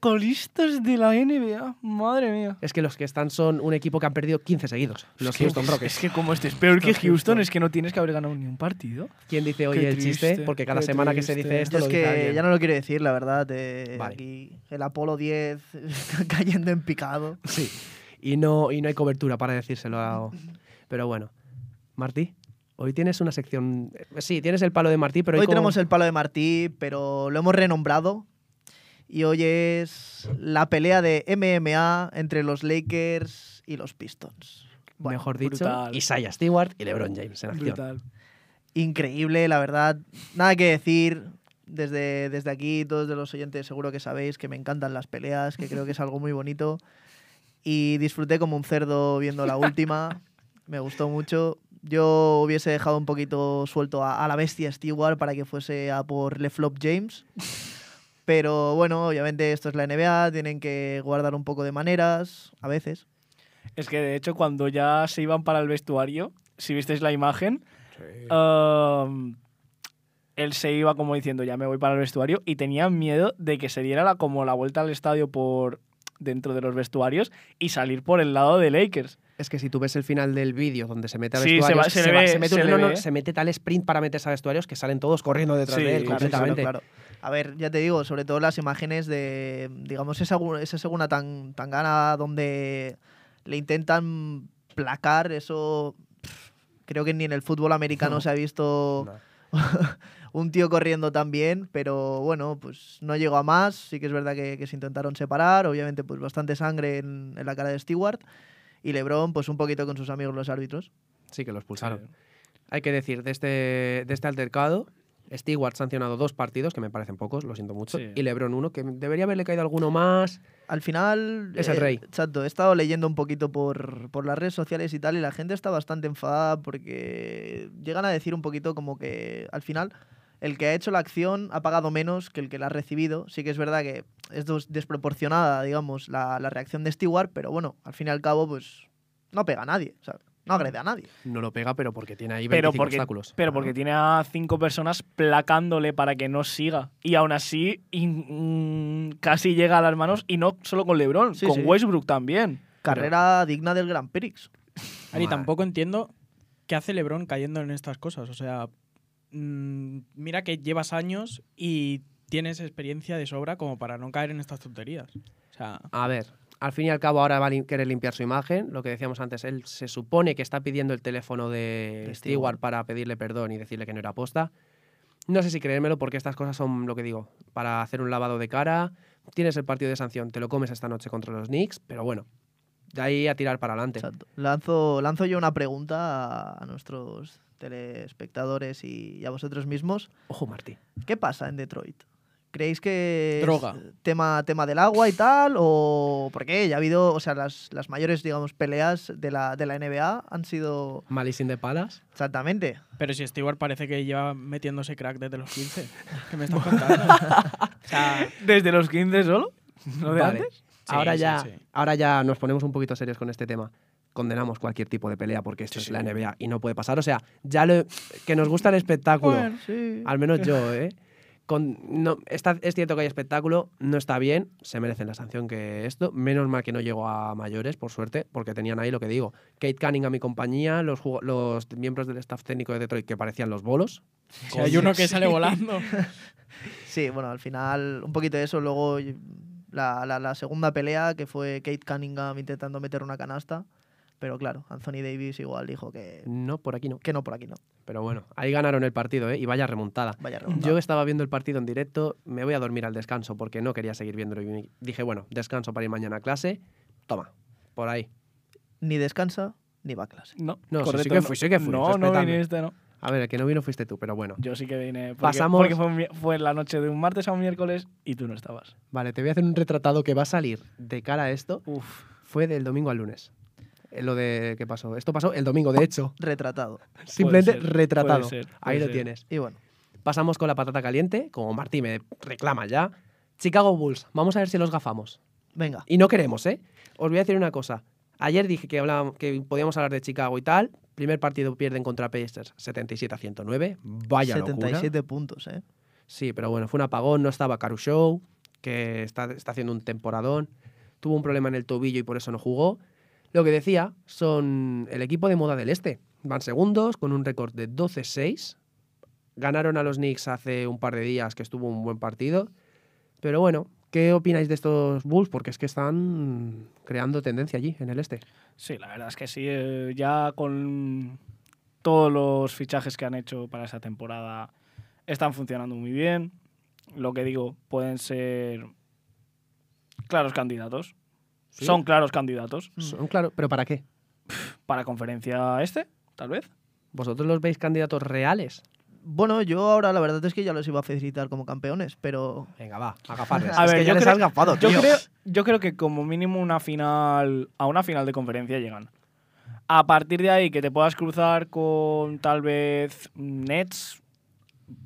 colistas de la NBA. Madre mía. Es que los que están son un equipo que han perdido 15 seguidos. Los Es que- Houston Rockets. Es que como este es peor que Los Houston, Houston. es que no tienes que haber ganado ni un partido. ¿Quién dice hoy Qué el chiste? Porque cada semana que se dice esto Yo es lo dice que alguien. ya no lo quiero decir, la verdad. eh, Vale. Aquí el Apolo 10 está [LAUGHS] cayendo en picado. Sí. Y no, y no hay cobertura para decírselo. a- [LAUGHS] Pero bueno. Martí, hoy tienes una sección... Sí, tienes el palo de Martí, pero hoy como- tenemos el palo de Martí, pero lo hemos renombrado. Y hoy es la pelea de MMA entre los Lakers y los Pistons. Bueno, mejor dicho, brutal. Isaiah Stewart y LeBron James en acción. Brutal. increíble, la verdad. Nada que decir. Desde, desde aquí, todos de los oyentes seguro que sabéis que me encantan las peleas, que creo que es algo muy bonito. Y disfruté como un cerdo viendo la última. [LAUGHS] Me gustó mucho. Yo hubiese dejado un poquito suelto a, a la bestia Stewart para que fuese a por LeFlop James. Pero bueno, obviamente esto es la NBA, tienen que guardar un poco de maneras, a veces. Es que de hecho, cuando ya se iban para el vestuario, si visteis la imagen, um, él se iba como diciendo, ya me voy para el vestuario, y tenía miedo de que se diera la, como la vuelta al estadio por dentro de los vestuarios y salir por el lado de Lakers. Es que si tú ves el final del vídeo donde se mete a Sí, se vestuarios, va- se le ve- se mete, un- se le no, no, ve. se mete tal sprint para meterse a vestuarios que salen todos corriendo detrás Sí, de él completamente. Claro, claro. A ver, ya te digo, sobre todo las imágenes de, digamos, esa, esa segunda tan, tan gana donde le intentan placar, eso pff, creo que ni en el fútbol americano No. [LAUGHS] se ha visto No. [LAUGHS] un tío corriendo tan bien, pero bueno, pues no llegó a más, sí que es verdad que, que se intentaron separar, obviamente pues bastante sangre en, en la cara de Stewart y Lebron pues un poquito con sus amigos los árbitros. Sí que lo expulsaron. Hay que decir, de este, de este altercado, Stewart sancionado dos partidos, que me parecen pocos, lo siento mucho, Sí. y LeBron uno, que debería haberle caído alguno más. Al final. Es el eh, rey. Exacto, he estado leyendo un poquito por, por las redes sociales y tal, y la gente está bastante enfadada porque llegan a decir un poquito como que al final el que ha hecho la acción ha pagado menos que el que la ha recibido. Sí que es verdad que es dos- desproporcionada, digamos, la, la reacción de Stewart, pero bueno, al fin y al cabo, pues no pega a nadie, ¿sabes? No agrede a nadie. No lo pega, pero porque tiene ahí Pero 25 porque, obstáculos. pero porque tiene a cinco personas placándole para que no siga. Y aún así in- mm, casi llega a las manos y no solo con LeBron, Sí, con sí. Westbrook también. Carrera digna del Grand Prix. Ari, tampoco entiendo qué hace LeBron cayendo en estas cosas. O sea, mm, mira que llevas años y tienes experiencia de sobra como para no caer en estas tonterías. O sea, A ver, al fin y al cabo ahora va a lim- querer limpiar su imagen. Lo que decíamos antes, él se supone que está pidiendo el teléfono de De Stewart para pedirle perdón y decirle que no era aposta. No sé si creérmelo porque estas cosas son lo que digo, para hacer un lavado de cara. Tienes el partido de sanción, te lo comes esta noche contra los Knicks, pero bueno, de ahí a tirar para adelante. Exacto. Lanzo, lanzo yo una pregunta a, a nuestros telespectadores y, y a vosotros mismos. Ojo, Martí. ¿Qué pasa en Detroit? ¿Creéis que Droga. es tema, tema del agua y tal? ¿O porque ya ha habido, o sea, las, las mayores, digamos, peleas de la, de la NBA han sido Malice in the Palace. exactamente. pero si Stewart parece que lleva metiéndose crack desde los 15. ¿Qué me estás contando? o sea, [LAUGHS] ¿Desde los 15 solo? ¿No de Vale. antes? Sí, ahora, sí, ya, sí. ahora ya nos ponemos un poquito serios con este tema. Condenamos cualquier tipo de pelea porque esto Sí, es la. NBA y no puede pasar. O sea, ya lo, que nos gusta el espectáculo. Bueno, sí. Al menos yo, ¿eh? Con, no, está, es cierto que hay espectáculo, no está bien, se merecen la sanción que esto. Menos mal que no llegó a mayores, por suerte, porque tenían ahí lo que digo. Kate Cunningham y compañía, los, los miembros del staff técnico de Detroit que parecían los bolos. si hay uno que sale volando. [LAUGHS] Sí, bueno, al final un poquito de eso. Luego la, la- la segunda pelea, que fue Kate Cunningham intentando meter una canasta. Pero claro, Anthony Davis igual dijo que, No, por aquí no. que no, por aquí no. Pero bueno, ahí ganaron el partido, ¿eh? Y vaya remontada. Vaya remontada. Yo estaba viendo el partido en directo, me voy a dormir al descanso porque no quería seguir viéndolo. Y dije, bueno, descanso para ir mañana a clase. Toma, por ahí. Ni descansa ni va a clase. No, No, sí, correcto, sí que fui, sí que fui, No, no viniste, no. A ver, el que no vino fuiste tú, pero bueno. Yo sí que vine. Porque, Pasamos- Porque fue, fue la noche de un martes a un miércoles y tú no estabas. Vale, te voy a hacer un retratado que va a salir de cara a esto. Uf. Fue del domingo al lunes. Eh, Lo de qué pasó. Esto pasó el domingo, de hecho. Retratado. [LAUGHS] Simplemente ser, retratado. puede ser, Ahí lo tienes. Y bueno, Pasamos con la patata caliente, como Martí me reclama ya. Chicago Bulls, vamos a ver si los gafamos. venga. Y no queremos, ¿eh? Os voy a decir una cosa. Ayer dije que, hablábamos, que podíamos hablar de Chicago y tal. Primer partido pierden contra Pacers 77 a 109. Vaya 77 locura. puntos, ¿eh? Sí, pero bueno, fue un apagón. No estaba Caru Show, que está, está haciendo un temporadón. Tuvo un problema en el tobillo y por eso no jugó. Lo que decía, son el equipo de moda del este. Van segundos con un récord de 12-6. Ganaron a los Knicks hace un par de días, que estuvo un buen partido. Pero bueno, ¿qué opináis de estos Bulls? Porque es que están creando tendencia allí, en el este. Sí, la verdad es que sí. eh, ya con todos los fichajes que han hecho para esa temporada están funcionando muy bien. Lo que digo, pueden ser claros candidatos. ¿Sí? Son claros candidatos. Son claro, ¿pero para qué? Para conferencia este, tal vez. ¿Vosotros los veis candidatos reales? Bueno, yo ahora la verdad es que ya los iba a felicitar como campeones, pero Venga, va, a gafarles. [LAUGHS] A Es ver, que ya yo les creo- has gafado, Yo creo, yo creo que como mínimo una final, a una final de conferencia llegan. A partir de ahí que te puedas cruzar con tal vez Nets.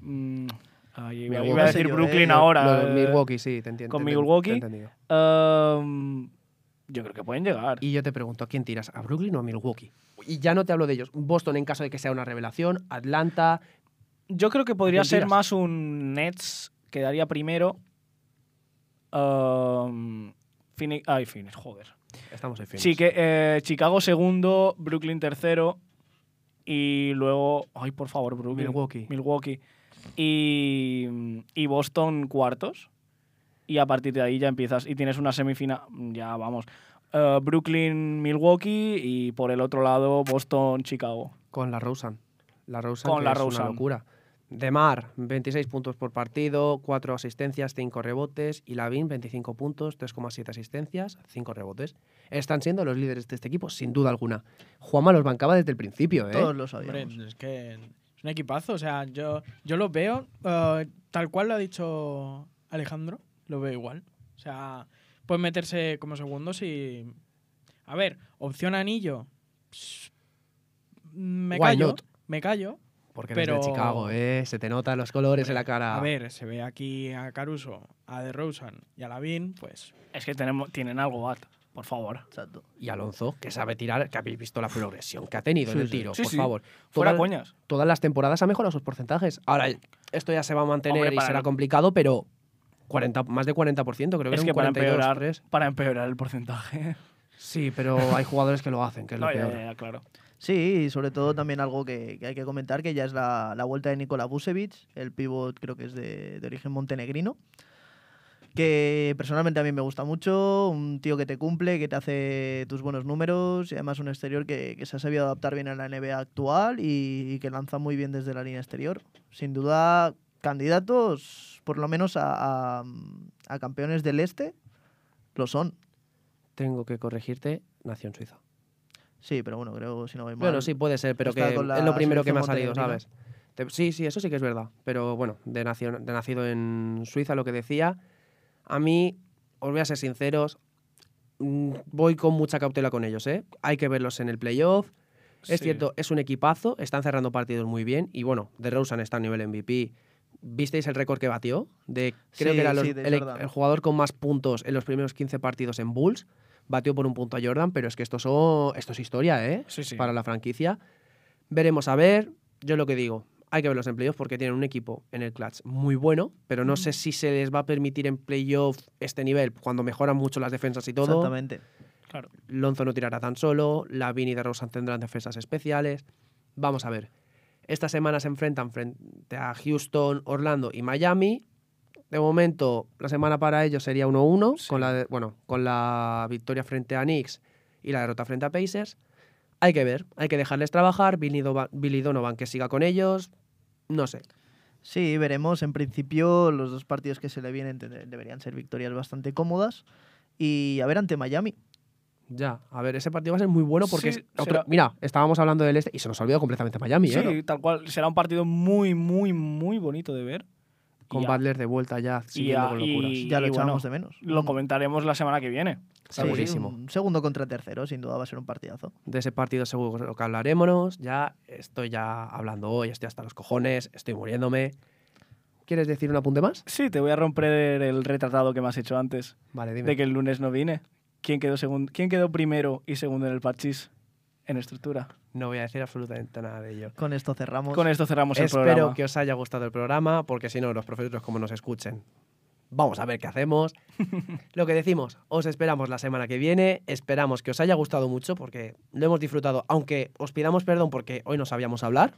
mm, ay, iba, a decir yo, Brooklyn eh, ahora. Eh, Milwaukee, sí, te entiendo. con Milwaukee. te he entendido. Yo creo que pueden llegar. Y yo te pregunto, ¿a quién tiras? ¿A Brooklyn o a Milwaukee? Y ya no te hablo de ellos. Boston en caso de que sea una revelación, Atlanta. Yo creo que podría ser tiras? más un Nets, quedaría primero. ehm, Phoenix, ay, Phoenix, joder. Estamos en fin. Sí, que eh, Chicago segundo, Brooklyn tercero y luego, ay, por favor, Brooklyn. Milwaukee. Milwaukee. Y, y Boston cuartos. Y a partir de ahí ya empiezas y tienes una semifinal, ya vamos. eh, Brooklyn, Milwaukee y por el otro lado Boston, Chicago. Con la Rosen. La Rosen Con que la es Rosen. una locura. De Mar, 26 puntos por partido, 4 asistencias, 5 rebotes. Y Lavin, 25 puntos, 3,7 asistencias, 5 rebotes. Están siendo los líderes de este equipo, sin duda alguna. Juanma los bancaba desde el principio, ¿eh? todos lo Hombre, sabíamos. es que es un equipazo. O sea, yo, yo lo veo eh, tal cual lo ha dicho Alejandro, lo veo igual. O sea, pueden meterse como segundos y. A ver, opción anillo. Me Why callo. not? Me callo. Porque Pero- desde Chicago, ¿eh? Se te notan los colores en la cara. A ver, se ve aquí a Caruso, a DeRozan y a Lavin, pues Es que tenemos, tienen algo Bat, por favor. Exacto. Y Alonso, que sabe tirar, que habéis visto la progresión que ha tenido Sí, en el tiro, Sí, por sí. favor. Fuera Todas- coñas. Todas las temporadas ha mejorado sus porcentajes. Ahora, esto ya se va a mantener Hombre, y será complicado, pero 40, más de 40%, creo que Es que para 42, empeorar, 3. para empeorar el porcentaje. [LAUGHS] Sí, pero hay jugadores que lo hacen, que es lo No, peor. ya, ya, claro. Sí, y sobre todo también algo que, que hay que comentar, que ya es la, la vuelta de Nikola Vucevic, el pivot creo que es de, de origen montenegrino, que personalmente a mí me gusta mucho, un tío que te cumple, que te hace tus buenos números y además un exterior que, que se ha sabido adaptar bien a la NBA actual y, y que lanza muy bien desde la línea exterior. Sin duda, candidatos por lo menos a, a- a campeones del este, lo son. Tengo que corregirte, nació en Suiza. Sí, pero bueno, creo si no voy mal. Bueno, sí, puede ser, pero que es lo primero que me ha salido. ¿sabes? Te- Sí, sí, eso sí que es verdad. Pero bueno, de, nacio- de nacido en Suiza, lo que decía, a mí, os voy a ser sinceros, mm, voy con mucha cautela con ellos, ¿eh? Hay que verlos en el playoff. Es Sí. cierto, es un equipazo, están cerrando partidos muy bien y bueno, de Rosen está a nivel MVP. ¿Visteis el récord que batió? De, creo Sí, que era los- sí, de el, jugador con más puntos en los primeros 15 partidos en Bulls. Batió por un punto a Jordan, pero es que esto, son, esto es historia, ¿eh? Sí, sí. Para la franquicia. Veremos a ver. Yo lo que digo, hay que verlos en playoff porque tienen un equipo en el clutch muy bueno, pero no sé si se les va a permitir en playoff este nivel cuando mejoran mucho las defensas y todo. Exactamente. Claro. Lonzo no tirará tan solo, Lavin y DeRozan tendrán defensas especiales. Vamos a ver. Esta semana se enfrentan frente a Houston, Orlando y Miami. De momento, la semana para ellos sería 1-1, Sí. con, la de- bueno, con la victoria frente a Knicks y la derrota frente a Pacers. Hay que ver, hay que dejarles trabajar. Billy, Donovan que siga con ellos. No sé. Sí, veremos. En principio, los dos partidos que se le vienen deberían ser victorias bastante cómodas. Y a ver ante Miami. Ya, a ver, ese partido va a ser muy bueno porque Sí, es otro- será- Mira, estábamos hablando del este y se nos olvidó completamente Miami, Sí, ¿eh? tal cual. Será un partido muy, muy, muy bonito de ver. Con Y Butler de vuelta ya, siguiendo a- con locuras. y- Ya lo bueno, echábamos de menos. Lo Mm. comentaremos la semana que viene. Sí, Segurísimo. un segundo contra tercero, sin duda va a ser un partidazo. De ese partido seguro que hablaremos. Ya estoy ya hablando hoy, estoy hasta los cojones, estoy muriéndome. ¿Quieres decir un apunte más? Sí, te voy a romper el retratado que me has hecho antes. Vale, dime. De que el lunes no vine. ¿Quién quedó, segun- ¿Quién quedó primero y segundo en el parchís? En estructura. No voy a decir absolutamente nada de ello. Con esto cerramos. Con esto cerramos el Espero programa. que os haya gustado el programa, porque si no, los profesores como nos escuchen. Vamos a ver qué hacemos. [LAUGHS] Lo que decimos, os esperamos la semana que viene. Esperamos que os haya gustado mucho porque lo hemos disfrutado, aunque os pidamos perdón porque hoy no sabíamos hablar.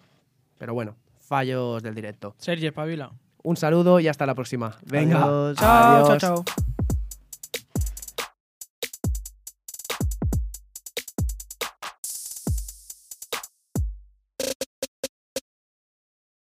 Pero bueno, fallos del directo. Sergio Pavila. Un saludo y hasta la próxima. Venga. Adiós. Chao, Adiós. chao, chao.